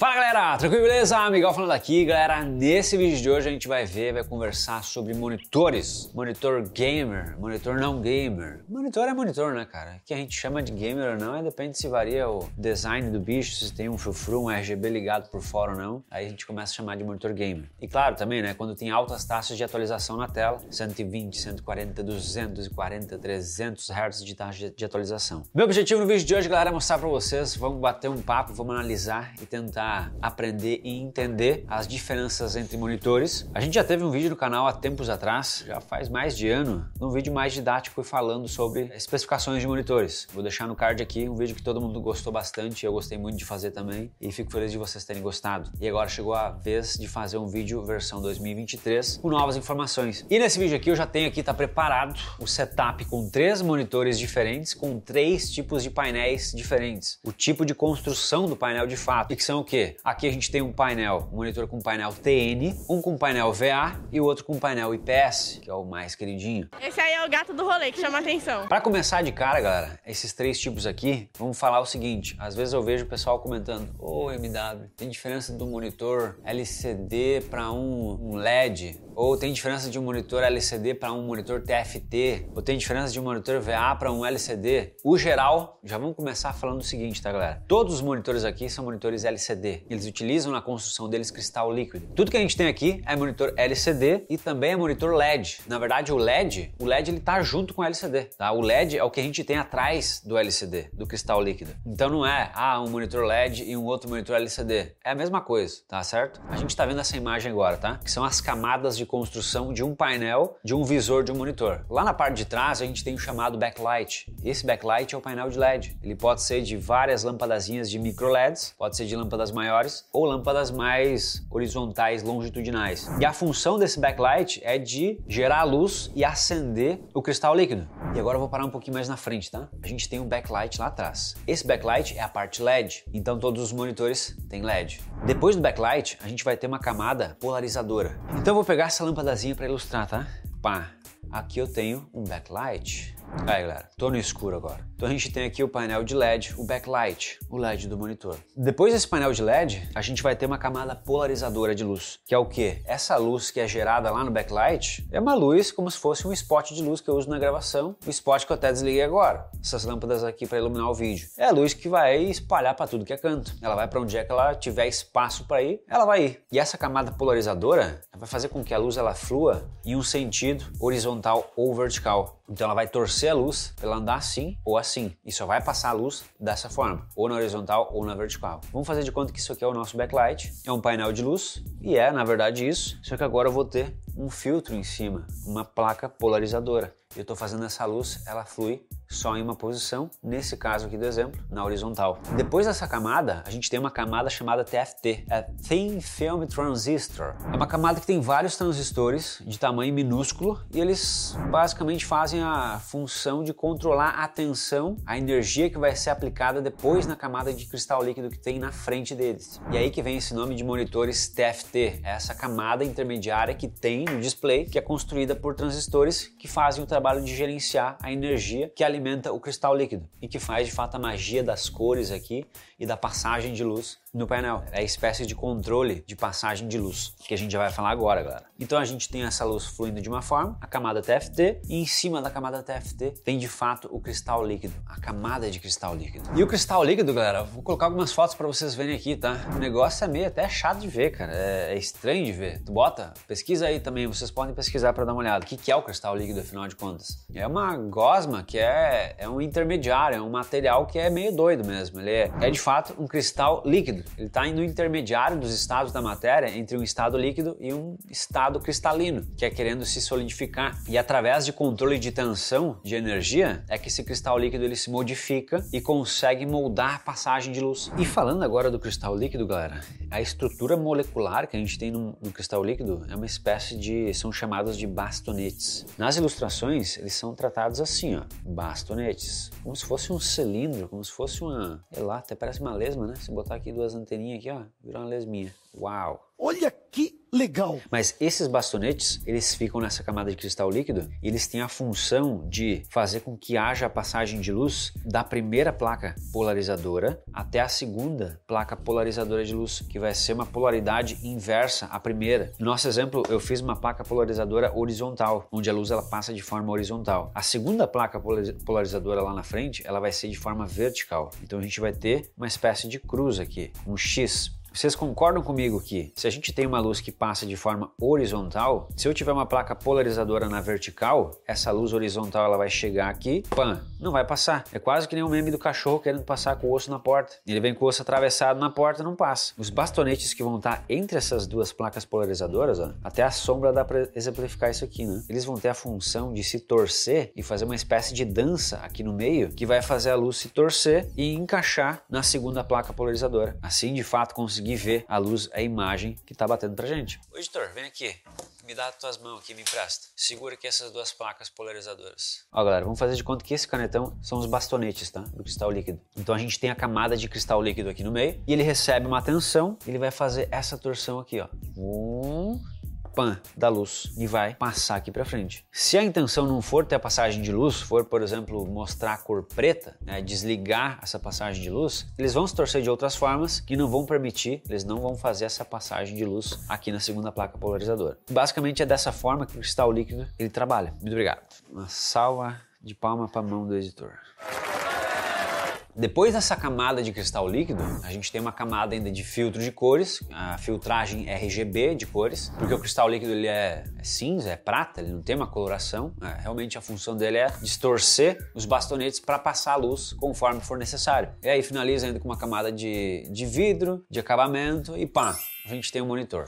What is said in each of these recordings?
Fala galera, tranquilo, beleza? Miguel falando aqui, galera. Nesse vídeo de hoje a gente vai ver, vai conversar sobre monitores, monitor gamer, monitor não gamer. Monitor é monitor, né, cara? Que a gente chama de gamer ou não, é depende se varia o design do bicho, se tem um frufru, um RGB ligado por fora ou não. Aí a gente começa a chamar de monitor gamer. E claro, também, né, quando tem altas taxas de atualização na tela, 120, 140, 240, 300 Hz de taxa de atualização. Meu objetivo no vídeo de hoje, galera, é mostrar para vocês, vamos bater um papo, vamos analisar e tentar aprender e entender as diferenças entre monitores. A gente já teve um vídeo no canal há tempos atrás, já faz mais de ano, um vídeo mais didático falando sobre especificações de monitores. Vou deixar no card aqui um vídeo que todo mundo gostou bastante, eu gostei muito de fazer também e fico feliz de vocês terem gostado. E agora chegou a vez de fazer um vídeo versão 2023 com novas informações. E nesse vídeo aqui eu já tenho aqui, tá preparado o setup com três monitores diferentes, com três tipos de painéis diferentes. O tipo de construção do painel de fato, e que são o quê? Aqui a gente tem um painel, um monitor com painel TN, um com painel VA e o outro com painel IPS, que é o mais queridinho. Esse aí é o gato do rolê que chama atenção. Para começar de cara, galera, esses três tipos aqui, vamos falar o seguinte: às vezes eu vejo o pessoal comentando: Ô oh, MW, tem diferença do monitor LCD para um, um LED? Ou tem diferença de um monitor LCD para um monitor TFT? Ou tem diferença de um monitor VA para um LCD? O geral, já vamos começar falando o seguinte, tá, galera? Todos os monitores aqui são monitores LCD. Eles utilizam na construção deles cristal líquido. Tudo que a gente tem aqui é monitor LCD e também é monitor LED. Na verdade, o LED, o LED ele tá junto com o LCD, tá? O LED é o que a gente tem atrás do LCD, do cristal líquido. Então não é ah, um monitor LED e um outro monitor LCD. É a mesma coisa, tá certo? A gente tá vendo essa imagem agora, tá? Que são as camadas de construção de um painel, de um visor de um monitor. Lá na parte de trás a gente tem o chamado backlight. Esse backlight é o painel de LED. Ele pode ser de várias lâmpadazinhas de micro LEDs, pode ser de lâmpadas maiores ou lâmpadas mais horizontais, longitudinais. E a função desse backlight é de gerar luz e acender o cristal líquido. E agora eu vou parar um pouquinho mais na frente, tá? A gente tem um backlight lá atrás. Esse backlight é a parte LED, então todos os monitores têm LED. Depois do backlight, a gente vai ter uma camada polarizadora. Então eu vou pegar essa lâmpadazinha para ilustrar, tá? Pá, aqui eu tenho um backlight Aí galera, tô no escuro agora. Então a gente tem aqui o painel de LED, o backlight, o LED do monitor. Depois desse painel de LED, a gente vai ter uma camada polarizadora de luz, que é o que? Essa luz que é gerada lá no backlight é uma luz como se fosse um spot de luz que eu uso na gravação, o spot que eu até desliguei agora. Essas lâmpadas aqui para iluminar o vídeo. É a luz que vai espalhar para tudo que é canto. Ela vai para onde é que ela tiver espaço para ir, ela vai ir. E essa camada polarizadora vai fazer com que a luz ela flua em um sentido horizontal ou vertical. Então ela vai torcer a luz para ela andar assim ou assim. E só vai passar a luz dessa forma, ou na horizontal ou na vertical. Vamos fazer de conta que isso aqui é o nosso backlight. É um painel de luz e é, na verdade, isso. Só que agora eu vou ter um filtro em cima, uma placa polarizadora. Eu estou fazendo essa luz, ela flui só em uma posição, nesse caso aqui do exemplo, na horizontal. Depois dessa camada, a gente tem uma camada chamada TFT, é Thin Film Transistor. É uma camada que tem vários transistores de tamanho minúsculo e eles basicamente fazem a função de controlar a tensão, a energia que vai ser aplicada depois na camada de cristal líquido que tem na frente deles. E aí que vem esse nome de monitores TFT, é essa camada intermediária que tem no display, que é construída por transistores que fazem o trabalho de gerenciar a energia que alimenta alimenta o cristal líquido e que faz de fato a magia das cores aqui e da passagem de luz no painel. É a espécie de controle de passagem de luz que a gente já vai falar agora, galera. Então a gente tem essa luz fluindo de uma forma, a camada TFT, e em cima da camada TFT tem de fato o cristal líquido, a camada de cristal líquido. E o cristal líquido, galera, vou colocar algumas fotos para vocês verem aqui, tá? O negócio é meio até chato de ver, cara. É, é estranho de ver. Tu bota, pesquisa aí também, vocês podem pesquisar para dar uma olhada. O que, que é o cristal líquido, afinal de contas? É uma gosma que é, é um intermediário, é um material que é meio doido mesmo. Ele é, é de fato um cristal líquido. Ele está no intermediário dos estados da matéria entre um estado líquido e um estado cristalino, que é querendo se solidificar. E através de controle de tensão de energia é que esse cristal líquido ele se modifica e consegue moldar a passagem de luz. E falando agora do cristal líquido, galera, a estrutura molecular que a gente tem no, no cristal líquido é uma espécie de são chamados de bastonetes. Nas ilustrações eles são tratados assim, ó, bastonetes, como se fosse um cilindro, como se fosse uma, sei lá, até parece uma lesma, né? Se botar aqui duas anteninhas aqui, ó, virou uma lesminha. Uau! Olha que legal! Mas esses bastonetes, eles ficam nessa camada de cristal líquido e eles têm a função de fazer com que haja a passagem de luz da primeira placa polarizadora até a segunda placa polarizadora de luz, que vai ser uma polaridade inversa à primeira. No nosso exemplo, eu fiz uma placa polarizadora horizontal, onde a luz ela passa de forma horizontal. A segunda placa polarizadora lá na frente, ela vai ser de forma vertical. Então a gente vai ter uma espécie de cruz aqui, um X vocês concordam comigo que se a gente tem uma luz que passa de forma horizontal, se eu tiver uma placa polarizadora na vertical, essa luz horizontal ela vai chegar aqui, pã, não vai passar. É quase que nem o meme do cachorro querendo passar com o osso na porta. Ele vem com o osso atravessado na porta, não passa. Os bastonetes que vão estar entre essas duas placas polarizadoras, ó, até a sombra dá para exemplificar isso aqui, né? Eles vão ter a função de se torcer e fazer uma espécie de dança aqui no meio que vai fazer a luz se torcer e encaixar na segunda placa polarizadora. Assim, de fato, conseguir ver a luz, a imagem que está batendo pra gente. Ô, editor, vem aqui. Me dá as tuas mãos aqui, me empresta. Segura aqui essas duas placas polarizadoras. Ó, galera, vamos fazer de conta que esse canetão são os bastonetes, tá? Do cristal líquido. Então a gente tem a camada de cristal líquido aqui no meio e ele recebe uma tensão, ele vai fazer essa torção aqui, ó. Um, pan da luz e vai passar aqui para frente. Se a intenção não for ter a passagem de luz, for, por exemplo, mostrar a cor preta, né, desligar essa passagem de luz, eles vão se torcer de outras formas que não vão permitir, eles não vão fazer essa passagem de luz aqui na segunda placa polarizadora. Basicamente é dessa forma que o cristal líquido ele trabalha. Muito obrigado. Uma salva de palma para a mão do editor. Depois dessa camada de cristal líquido, a gente tem uma camada ainda de filtro de cores, a filtragem RGB de cores, porque o cristal líquido ele é, é cinza, é prata, ele não tem uma coloração. É, realmente a função dele é distorcer os bastonetes para passar a luz conforme for necessário. E aí finaliza ainda com uma camada de, de vidro, de acabamento e pá, a gente tem um monitor.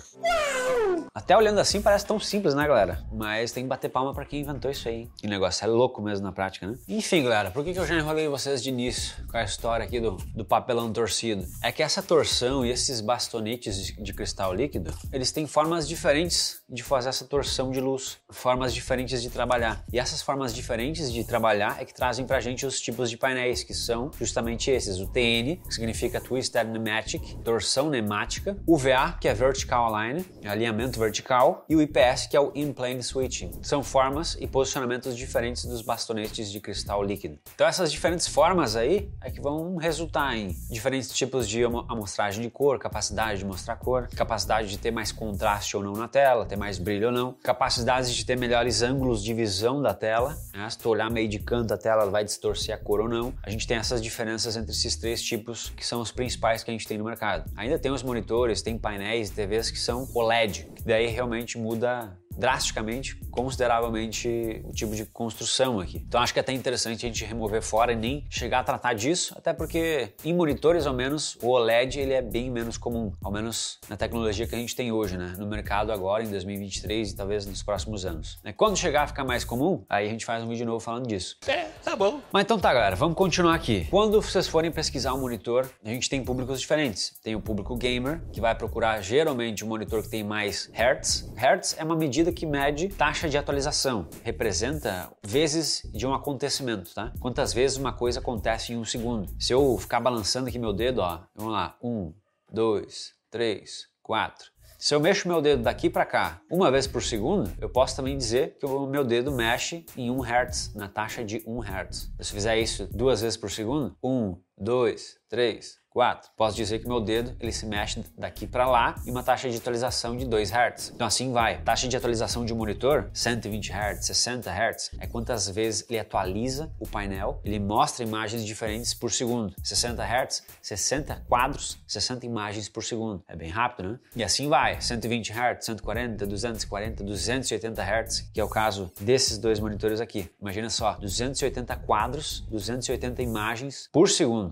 Até olhando assim parece tão simples, né, galera? Mas tem que bater palma para quem inventou isso aí. Que negócio é louco mesmo na prática, né? Enfim, galera, por que, que eu já enrolei vocês de início com a história aqui do, do papelão torcido? É que essa torção e esses bastonetes de, cristal líquido, eles têm formas diferentes de fazer essa torção de luz, formas diferentes de trabalhar. E essas formas diferentes de trabalhar é que trazem pra gente os tipos de painéis, que são justamente esses: o TN, que significa Twisted Pneumatic, torção pneumática, o VA, que é Vertical Align, alinhamento vertical, e o IPS, que é o In-Plane Switching. São formas e posicionamentos diferentes dos bastonetes de cristal líquido. Então essas diferentes formas aí é que vão resultar em diferentes tipos de amostragem de cor, capacidade de mostrar cor, capacidade de ter mais contraste ou não na tela, ter mais brilho ou não, capacidade de ter melhores ângulos de visão da tela, né? se tu olhar meio de canto a tela, ela vai distorcer a cor ou não. A gente tem essas diferenças entre esses três tipos que são os principais que a gente tem no mercado. Ainda tem os monitores, tem painéis e TVs que são OLED, que daí realmente muda drasticamente, consideravelmente o tipo de construção aqui. Então acho que é até interessante a gente remover fora e nem chegar a tratar disso, até porque em monitores ao menos o OLED ele é bem menos comum, ao menos na tecnologia que a gente tem hoje, né, no mercado agora em 2023 e talvez nos próximos anos. Né, quando chegar a ficar mais comum, aí a gente faz um vídeo novo falando disso. É, tá bom. Mas então tá, galera, vamos continuar aqui. Quando vocês forem pesquisar um monitor, a gente tem públicos diferentes. Tem o público gamer, que vai procurar geralmente um monitor que tem mais hertz. Hertz é uma medida medida que mede taxa de atualização, representa vezes de um acontecimento, tá? Quantas vezes uma coisa acontece em um segundo. Se eu ficar balançando aqui meu dedo, ó, vamos lá, um, dois, três, quatro. Se eu mexo meu dedo daqui para cá uma vez por segundo, eu posso também dizer que o meu dedo mexe em 1 Hz, na taxa de 1 Hz. Se eu fizer isso duas vezes por segundo, 1, 2, 3, 4. Posso dizer que meu dedo ele se mexe daqui para lá em uma taxa de atualização de 2 Hz. Então assim vai. Taxa de atualização de um monitor 120 Hz, 60 Hz é quantas vezes ele atualiza o painel, ele mostra imagens diferentes por segundo. 60 Hz, 60 quadros, 60 imagens por segundo. É bem rápido, né? E assim vai. 120 Hz, 140, 240, 280 Hz, que é o caso desses dois monitores aqui. Imagina só, 280 quadros, 280 imagens por segundo.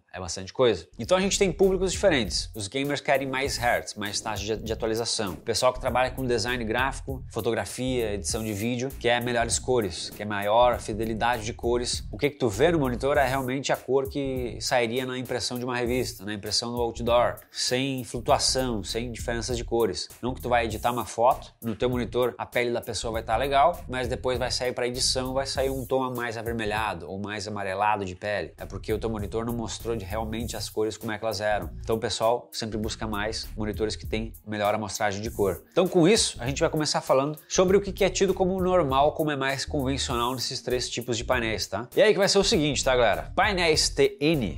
É bastante coisa. Então a gente tem públicos diferentes. Os gamers querem mais hertz, mais taxa de, de, atualização. O pessoal que trabalha com design gráfico, fotografia, edição de vídeo, quer melhores cores, quer maior fidelidade de cores. O que, que tu vê no monitor é realmente a cor que sairia na impressão de uma revista, na impressão do outdoor, sem flutuação, sem diferenças de cores. Não que tu vai editar uma foto, no teu monitor a pele da pessoa vai estar tá legal, mas depois vai sair para edição, vai sair um tom mais avermelhado ou mais amarelado de pele. É porque o teu monitor não mostrou de realmente as cores como é que elas eram. Então pessoal sempre busca mais monitores que têm melhor amostragem de cor. Então com isso, a gente vai começar falando sobre o que é tido como normal, como é mais convencional nesses três tipos de painéis, tá? E aí que vai ser o seguinte, tá galera? Painéis TN,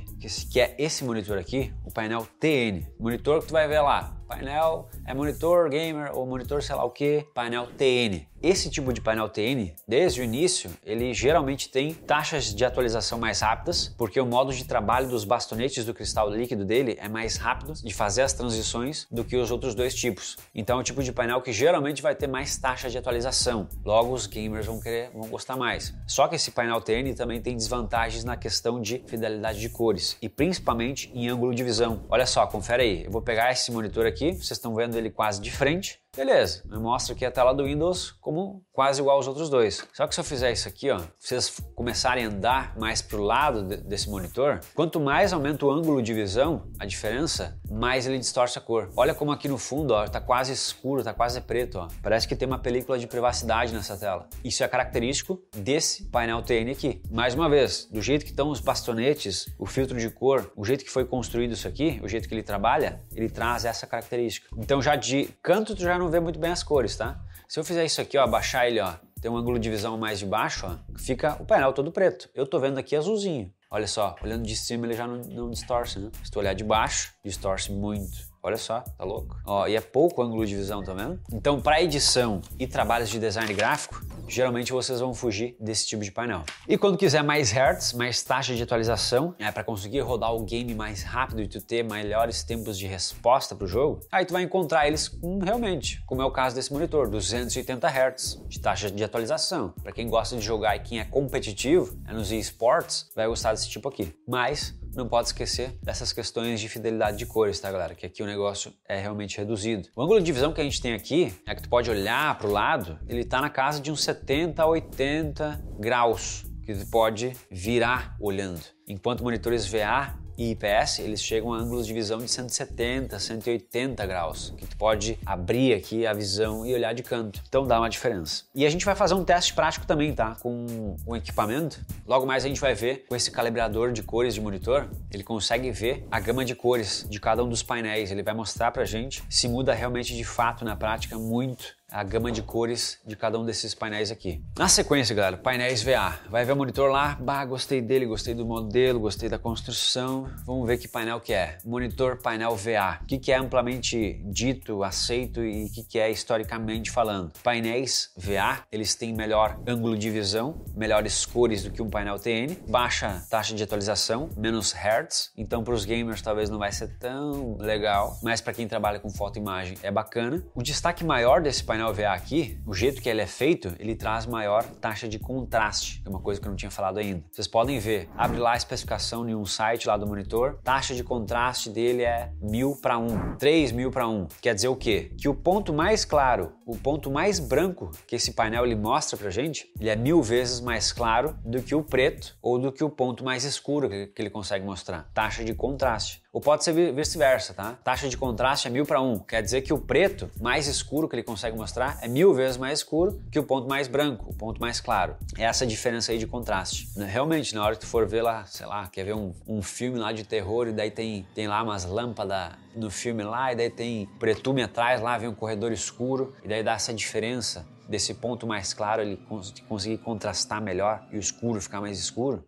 que é esse monitor aqui, o painel TN, monitor que tu vai ver lá, painel é monitor gamer ou monitor sei lá o que, painel TN. Esse tipo de painel TN, desde o início, ele geralmente tem taxas de atualização mais rápidas, porque o modo de trabalho dos bastonetes do cristal líquido dele é mais rápido de fazer as transições do que os outros dois tipos. Então é um tipo de painel que geralmente vai ter mais taxa de atualização. Logo os gamers vão querer, vão gostar mais. Só que esse painel TN também tem desvantagens na questão de fidelidade de cores e principalmente em ângulo de visão. Olha só, confere aí. Eu vou pegar esse monitor aqui, vocês estão vendo ele quase de frente. Beleza, me mostra aqui a tela do Windows como quase igual aos outros dois. Só que se eu fizer isso aqui, ó, vocês começarem a andar mais para o lado de, desse monitor, quanto mais aumenta o ângulo de visão, a diferença, mais ele distorce a cor. Olha como aqui no fundo, ó, tá quase escuro, tá quase preto, ó. Parece que tem uma película de privacidade nessa tela. Isso é característico desse painel TN aqui. Mais uma vez, do jeito que estão os bastonetes, o filtro de cor, o jeito que foi construído isso aqui, o jeito que ele trabalha, ele traz essa característica. Então já de canto tu já não não vê muito bem as cores, tá? Se eu fizer isso aqui, ó, abaixar ele, ó, tem um ângulo de visão mais de baixo, ó, fica o painel todo preto. Eu tô vendo aqui azulzinho. Olha só, olhando de cima ele já não, não distorce, né? Se tu olhar de baixo, distorce muito. Olha só, tá louco? Ó, e é pouco ângulo de visão, tá vendo? Então, para edição e trabalhos de design gráfico, geralmente vocês vão fugir desse tipo de painel. E quando quiser mais hertz, mais taxa de atualização, é para conseguir rodar o game mais rápido e tu ter melhores tempos de resposta pro jogo, aí tu vai encontrar eles com, realmente, como é o caso desse monitor, 280 Hz de taxa de atualização. Para quem gosta de jogar e quem é competitivo, é nos esports, vai gostar desse tipo aqui. Mas não pode esquecer dessas questões de fidelidade de cores, tá, galera? Que aqui o negócio é realmente reduzido. O ângulo de visão que a gente tem aqui, é que tu pode olhar para o lado, ele tá na casa de uns 70 a 80 graus que tu pode virar olhando. Enquanto monitores VA e IPS, eles chegam a ângulos de visão de 170, 180 graus, que tu pode abrir aqui a visão e olhar de canto. Então dá uma diferença. E a gente vai fazer um teste prático também, tá? Com o equipamento. Logo mais a gente vai ver com esse calibrador de cores de monitor, ele consegue ver a gama de cores de cada um dos painéis. Ele vai mostrar pra gente se muda realmente de fato na prática muito a gama de cores de cada um desses painéis aqui. Na sequência, galera, painéis VA. Vai ver o monitor lá, bah, gostei dele, gostei do modelo, gostei da construção. Vamos ver que painel que é. Monitor painel VA. O que, que é amplamente dito, aceito e o que, que é historicamente falando. Painéis VA, eles têm melhor ângulo de visão, melhores cores do que um painel TN, baixa taxa de atualização, menos hertz. Então, para os gamers talvez não vai ser tão legal, mas para quem trabalha com foto e imagem é bacana. O destaque maior desse painel painel aqui, o jeito que ele é feito, ele traz maior taxa de contraste, é uma coisa que eu não tinha falado ainda. Vocês podem ver, abre lá a especificação em um site lá do monitor, taxa de contraste dele é 1000 para 1, 3000 para 1. Quer dizer o quê? Que o ponto mais claro, o ponto mais branco que esse painel ele mostra pra gente, ele é mil vezes mais claro do que o preto ou do que o ponto mais escuro que ele consegue mostrar. Taxa de contraste. Ou pode ser vice-versa, tá? Taxa de contraste é mil para um. Quer dizer que o preto mais escuro que ele consegue mostrar é mil vezes mais escuro que o ponto mais branco, o ponto mais claro. É essa diferença aí de contraste. Né? Realmente, na hora que tu for ver lá, sei lá, quer ver um, um filme lá de terror e daí tem, tem lá umas lâmpadas no filme lá e daí tem pretume atrás, lá vem um corredor escuro e daí dá essa diferença desse ponto mais claro ele conseguir contrastar melhor e o escuro ficar mais escuro.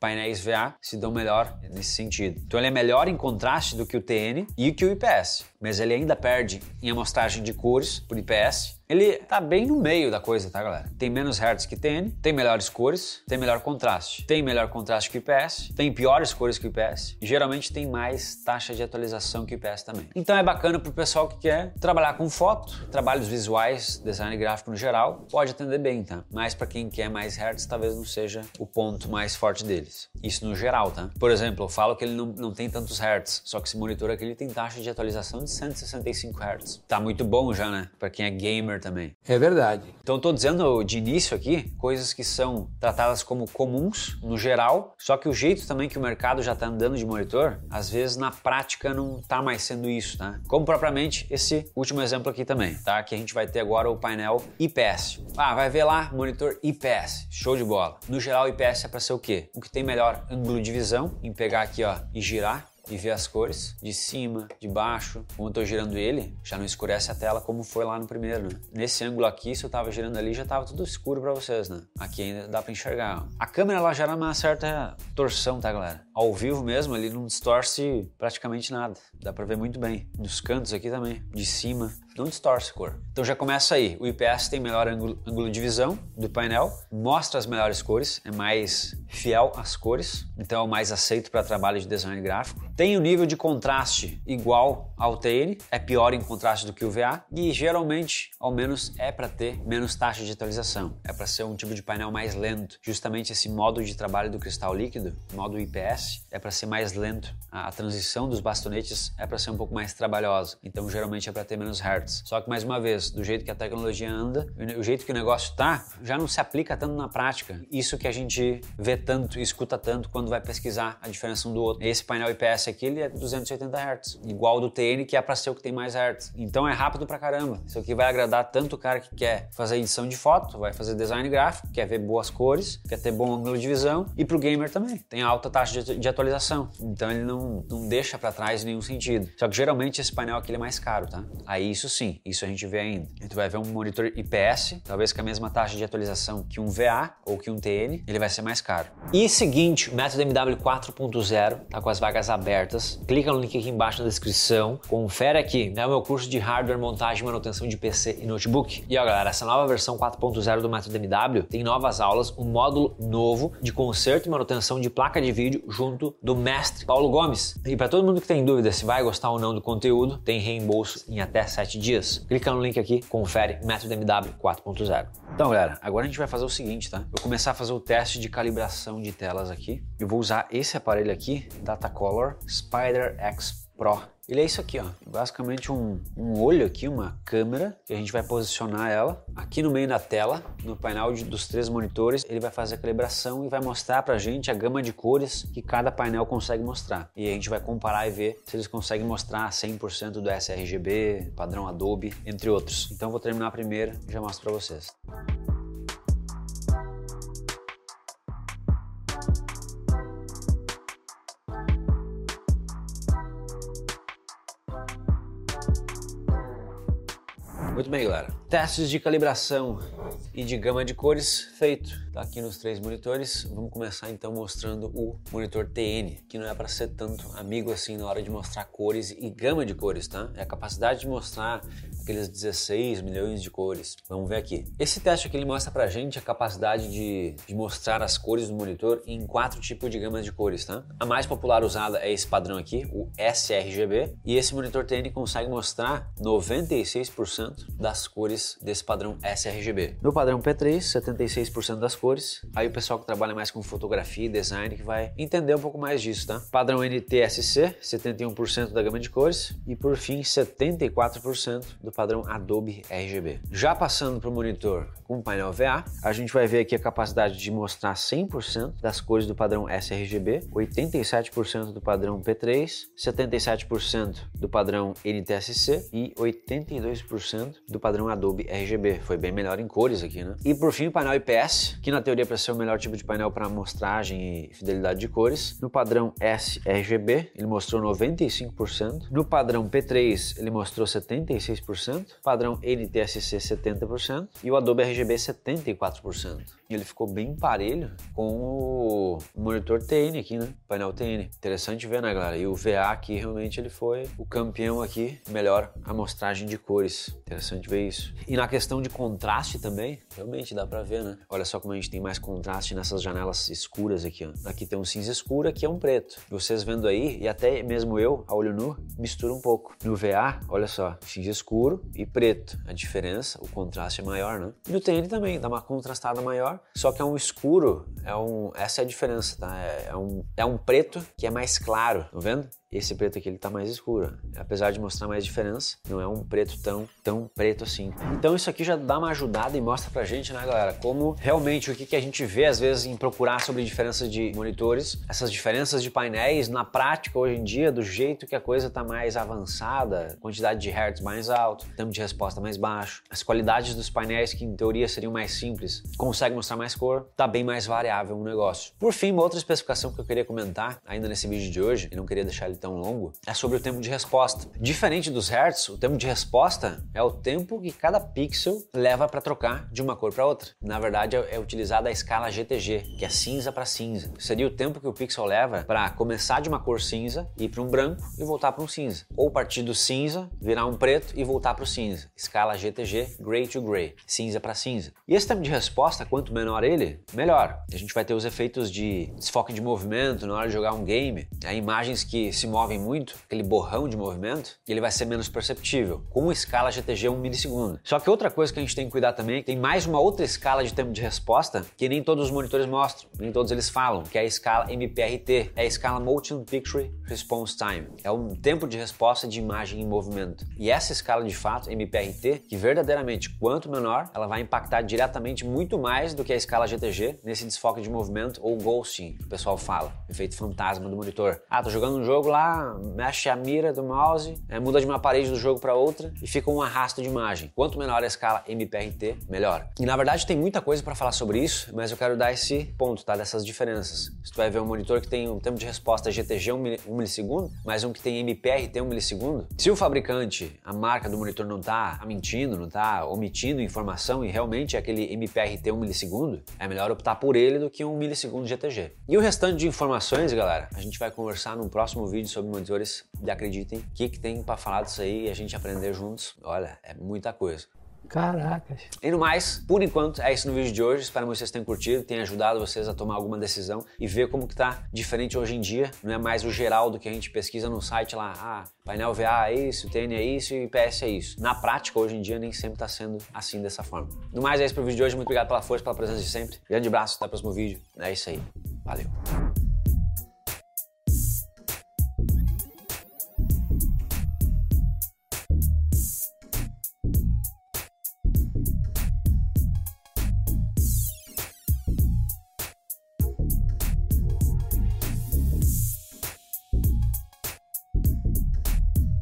Painéis VA se dão melhor nesse sentido. Então ele é melhor em contraste do que o TN e que o IPS, mas ele ainda perde em amostragem de cores por IPS ele tá bem no meio da coisa, tá, galera? Tem menos hertz que TN, tem melhores cores, tem melhor contraste. Tem melhor contraste que o IPS, tem piores cores que o IPS geralmente tem mais taxa de atualização que o IPS também. Então é bacana pro pessoal que quer trabalhar com foto, trabalhos visuais, design gráfico no geral, pode atender bem, tá? Mas para quem quer mais hertz, talvez não seja o ponto mais forte deles. Isso no geral, tá? Por exemplo, eu falo que ele não, não tem tantos hertz, só que esse monitor aqui ele tem taxa de atualização de 165 Hz. Tá muito bom já, né? Para quem é gamer também. É verdade. Então tô dizendo de início aqui coisas que são tratadas como comuns no geral, só que o jeito também que o mercado já tá andando de monitor, às vezes na prática não tá mais sendo isso, tá? Como propriamente esse último exemplo aqui também, tá? Que a gente vai ter agora o painel IPS. Ah, vai ver lá monitor IPS, show de bola. No geral, IPS é para ser o quê? O que tem melhor ângulo de visão, em pegar aqui ó e girar e ver as cores de cima, de baixo. Como eu tô girando ele, já não escurece a tela como foi lá no primeiro, né? Nesse ângulo aqui, se eu tava girando ali, já tava tudo escuro para vocês, né? Aqui ainda dá para enxergar. A câmera ela gera uma certa torção, tá, galera? Ao vivo mesmo, ele não distorce praticamente nada. Dá para ver muito bem. Nos cantos aqui também, de cima não distorce cor. Então já começa aí. O IPS tem melhor ângulo, ângulo, de visão do painel, mostra as melhores cores, é mais fiel às cores, então é mais aceito para trabalho de design gráfico. Tem o um nível de contraste igual ao TN, é pior em contraste do que o VA e geralmente, ao menos, é para ter menos taxa de atualização. É para ser um tipo de painel mais lento. Justamente esse modo de trabalho do cristal líquido, modo IPS, é para ser mais lento. A, a transição dos bastonetes é para ser um pouco mais trabalhosa. Então geralmente é para ter menos hertz. Só que, mais uma vez, do jeito que a tecnologia anda, o jeito que o negócio tá, já não se aplica tanto na prática. Isso que a gente vê tanto escuta tanto quando vai pesquisar a diferença um do outro. Esse painel IPS aqui, ele é 280 Hz, igual do TN, que é para ser o que tem mais Hz. Então é rápido pra caramba. Isso aqui vai agradar tanto o cara que quer fazer edição de foto, vai fazer design gráfico, quer ver boas cores, quer ter bom ângulo de visão, e pro gamer também. Tem alta taxa de, de atualização. Então ele não, não deixa para trás em nenhum sentido. Só que geralmente esse painel aqui é mais caro, tá? Aí isso sim, isso a gente vê ainda. A gente vai ver um monitor IPS, talvez com a mesma taxa de atualização que um VA ou que um TN, ele vai ser mais caro. E seguinte, o método MW 4.0 tá com as vagas abertas. Clica no link aqui embaixo na descrição, confere aqui, é o meu curso de hardware, montagem e manutenção de PC e notebook. E ó, galera, essa nova versão 4.0 do método MW tem novas aulas, um módulo novo de conserto e manutenção de placa de vídeo junto do mestre Paulo Gomes. E para todo mundo que tem dúvida se vai gostar ou não do conteúdo, tem reembolso em até 7 dias. Clica no link aqui, confere método MW 4.0. Então, galera, agora a gente vai fazer o seguinte, tá? Vou começar a fazer o teste de calibração de telas aqui. Eu vou usar esse aparelho aqui, Datacolor Spider X Pro ele é isso aqui, ó. Basicamente um, um olho aqui, uma câmera, que a gente vai posicionar ela aqui no meio da tela, no painel de, dos três monitores. Ele vai fazer a calibração e vai mostrar pra gente a gama de cores que cada painel consegue mostrar. E a gente vai comparar e ver se eles conseguem mostrar 100% do sRGB, padrão Adobe, entre outros. Então vou terminar primeiro e já mostro pra vocês. Muito bem, galera. Testes de calibração e de gama de cores feito. Tá aqui nos três monitores. Vamos começar então mostrando o monitor TN, que não é para ser tanto amigo assim na hora de mostrar cores e gama de cores, tá? É a capacidade de mostrar aqueles 16 milhões de cores. Vamos ver aqui. Esse teste aqui ele mostra pra gente a capacidade de, de mostrar as cores do monitor em quatro tipos de gamas de cores, tá? A mais popular usada é esse padrão aqui, o sRGB, e esse monitor TN consegue mostrar 96% das cores desse padrão sRGB. No padrão P3, 76% das cores. Aí o pessoal que trabalha mais com fotografia e design que vai entender um pouco mais disso, tá? Padrão NTSC, 71% da gama de cores e por fim 74% do padrão Adobe RGB. Já passando para o monitor com painel VA, a gente vai ver aqui a capacidade de mostrar 100% das cores do padrão sRGB, 87% do padrão P3, 77% do padrão NTSC e 82% do padrão Adobe RGB. Foi bem melhor em cores aqui, né? E por fim o painel IPS, que na teoria é para ser o melhor tipo de painel para amostragem e fidelidade de cores. No padrão sRGB ele mostrou 95%, no padrão P3 ele mostrou 76%, padrão NTSC 70% e o Adobe RGB 74%. E ele ficou bem parelho com o monitor TN aqui, né? Painel TN. Interessante ver, né, galera? E o VA aqui realmente ele foi o campeão aqui, melhor amostragem de cores. Interessante ver isso. E na questão de contraste também, realmente dá pra ver, né? Olha só como a gente tem mais contraste nessas janelas escuras aqui, ó. Aqui tem um cinza escuro, aqui é um preto. Vocês vendo aí, e até mesmo eu, a olho nu, mistura um pouco. No VA, olha só, cinza escuro e preto. A diferença, o contraste é maior, né? E no TN também, dá uma contrastada maior, só que é um escuro, é um, essa é a diferença, tá? É, é um, é um preto que é mais claro, tá vendo? Esse preto aqui ele tá mais escuro. Apesar de mostrar mais diferença, não é um preto tão, tão preto assim. Então isso aqui já dá uma ajudada e mostra pra gente, né, galera, como realmente o que, que a gente vê às vezes em procurar sobre diferenças de monitores, essas diferenças de painéis na prática hoje em dia, do jeito que a coisa tá mais avançada, quantidade de hertz mais alto, tempo de resposta mais baixo, as qualidades dos painéis que em teoria seriam mais simples, consegue mostrar mais cor, tá bem mais variável o negócio. Por fim, uma outra especificação que eu queria comentar ainda nesse vídeo de hoje, e não queria deixar ele tão longo, é sobre o tempo de resposta. Diferente dos hertz, o tempo de resposta é o tempo que cada pixel leva para trocar de uma cor para outra. Na verdade, é utilizada a escala GTG, que é cinza para cinza. Seria o tempo que o pixel leva para começar de uma cor cinza, ir para um branco e voltar para um cinza. Ou partir do cinza, virar um preto e voltar para o cinza. Escala GTG, gray to gray, cinza para cinza. E esse tempo de resposta, quanto menor ele, melhor. A gente vai ter os efeitos de desfoque de movimento na hora de jogar um game, é, imagens que se movem muito, aquele borrão de movimento, ele vai ser menos perceptível, com escala GTG 1 milissegundo. Só que outra coisa que a gente tem que cuidar também, tem mais uma outra escala de tempo de resposta que nem todos os monitores mostram, nem todos eles falam, que é a escala MPRT, é a escala Motion Picture Response Time. É um tempo de resposta de imagem em movimento. E essa escala de fato, MPRT, que verdadeiramente quanto menor, ela vai impactar diretamente muito mais do que a escala GTG nesse desfoque de movimento ou ghosting, que o pessoal fala, efeito fantasma do monitor. Ah, tô jogando um jogo lá, mexe a mira do mouse, é, muda de uma parede do jogo para outra e fica um arrasto de imagem. Quanto menor a escala MPRT, melhor. E na verdade tem muita coisa para falar sobre isso, mas eu quero dar esse ponto, tá? Dessas diferenças. Se tu vai ver um monitor que tem um tempo de resposta GTG 1 milissegundo, mas um que tem MPRT 1 milissegundo, se o fabricante, a marca do monitor não tá mentindo, não tá omitindo informação e realmente é aquele MPRT 1 milissegundo, é melhor optar por ele do que um milissegundo GTG. E o restante de informações, galera, a gente vai conversar num próximo vídeo sobre monitores e acreditem, o que, que tem para falar disso aí e a gente aprender juntos. Olha, é muita coisa. Caracas. E no mais, por enquanto, é isso no vídeo de hoje. Espero que vocês tenham curtido, tenha ajudado vocês a tomar alguma decisão e ver como que tá diferente hoje em dia. Não é mais o geral do que a gente pesquisa no site lá, ah, painel VA é isso, TN é isso e IPS é isso. Na prática, hoje em dia, nem sempre tá sendo assim dessa forma. No mais, é isso pro vídeo de hoje. Muito obrigado pela força, pela presença de sempre. Grande abraço, até o próximo vídeo. É isso aí. Valeu.